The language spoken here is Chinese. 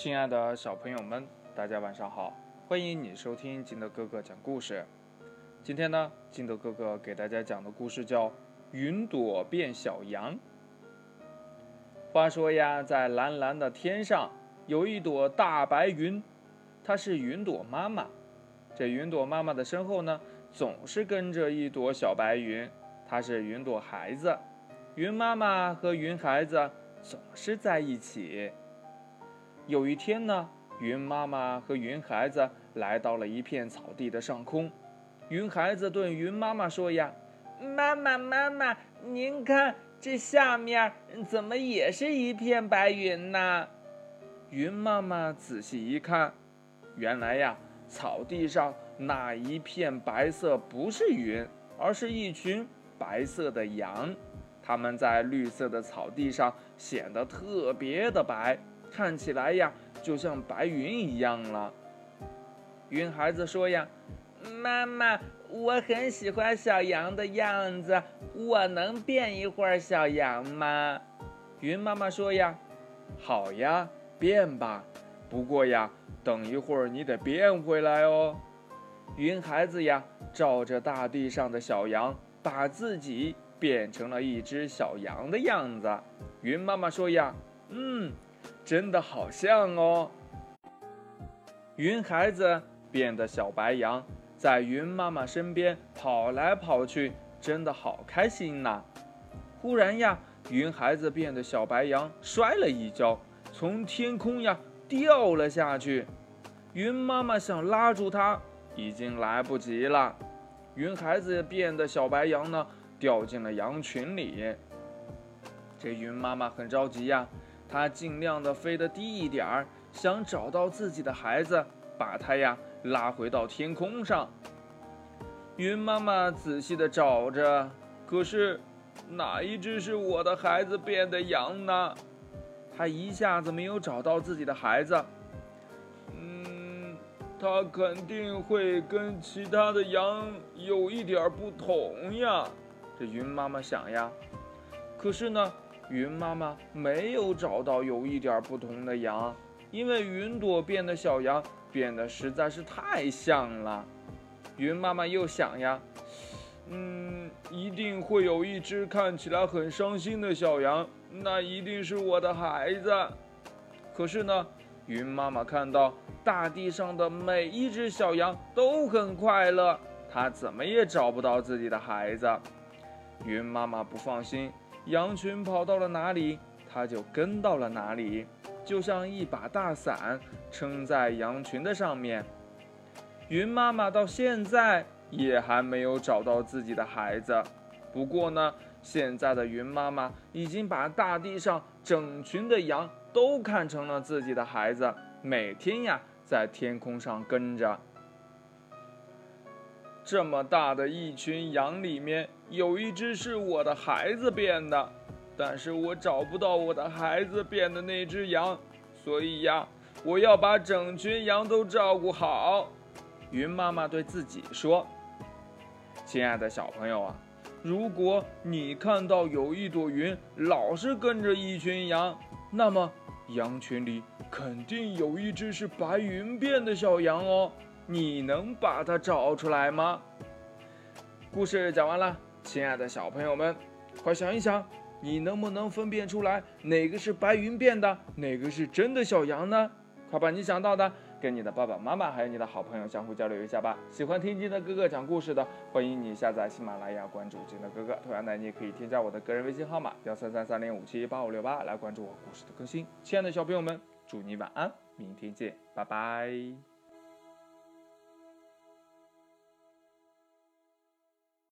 亲爱的小朋友们，大家晚上好！欢迎你收听金德哥哥讲故事。今天呢，金德哥哥给大家讲的故事叫《云朵变小羊》。话说呀，在蓝蓝的天上有一朵大白云，它是云朵妈妈。这云朵妈妈的身后呢，总是跟着一朵小白云，它是云朵孩子。云妈妈和云孩子总是在一起。有一天呢，云妈妈和云孩子来到了一片草地的上空。云孩子对云妈妈说：“呀，妈妈，妈妈，您看这下面怎么也是一片白云呢？”云妈妈仔细一看，原来呀，草地上那一片白色不是云，而是一群白色的羊。它们在绿色的草地上显得特别的白。看起来呀，就像白云一样了。云孩子说呀：“妈妈，我很喜欢小羊的样子，我能变一会儿小羊吗？”云妈妈说呀：“好呀，变吧。不过呀，等一会儿你得变回来哦。”云孩子呀，照着大地上的小羊，把自己变成了一只小羊的样子。云妈妈说呀：“嗯。”真的好像哦！云孩子变的小白羊在云妈妈身边跑来跑去，真的好开心呐！忽然呀，云孩子变的小白羊摔了一跤，从天空呀掉了下去。云妈妈想拉住它，已经来不及了。云孩子变的小白羊呢，掉进了羊群里。这云妈妈很着急呀。它尽量的飞得低一点儿，想找到自己的孩子，把它呀拉回到天空上。云妈妈仔细的找着，可是哪一只是我的孩子变的羊呢？它一下子没有找到自己的孩子。嗯，它肯定会跟其他的羊有一点不同呀。这云妈妈想呀，可是呢。云妈妈没有找到有一点不同的羊，因为云朵变的小羊变得实在是太像了。云妈妈又想呀，嗯，一定会有一只看起来很伤心的小羊，那一定是我的孩子。可是呢，云妈妈看到大地上的每一只小羊都很快乐，她怎么也找不到自己的孩子。云妈妈不放心。羊群跑到了哪里，它就跟到了哪里，就像一把大伞撑在羊群的上面。云妈妈到现在也还没有找到自己的孩子。不过呢，现在的云妈妈已经把大地上整群的羊都看成了自己的孩子，每天呀在天空上跟着。这么大的一群羊里面，有一只是我的孩子变的，但是我找不到我的孩子变的那只羊，所以呀，我要把整群羊都照顾好。云妈妈对自己说：“亲爱的小朋友啊，如果你看到有一朵云老是跟着一群羊，那么羊群里肯定有一只是白云变的小羊哦。”你能把它找出来吗？故事讲完了，亲爱的小朋友们，快想一想，你能不能分辨出来哪个是白云变的，哪个是真的小羊呢？快把你想到的跟你的爸爸妈妈还有你的好朋友相互交流一下吧。喜欢听金的哥哥讲故事的，欢迎你下载喜马拉雅，关注金的哥哥。同样的，你也可以添加我的个人微信号码幺三三三零五七八五六八来关注我故事的更新。亲爱的小朋友们，祝你晚安，明天见，拜拜。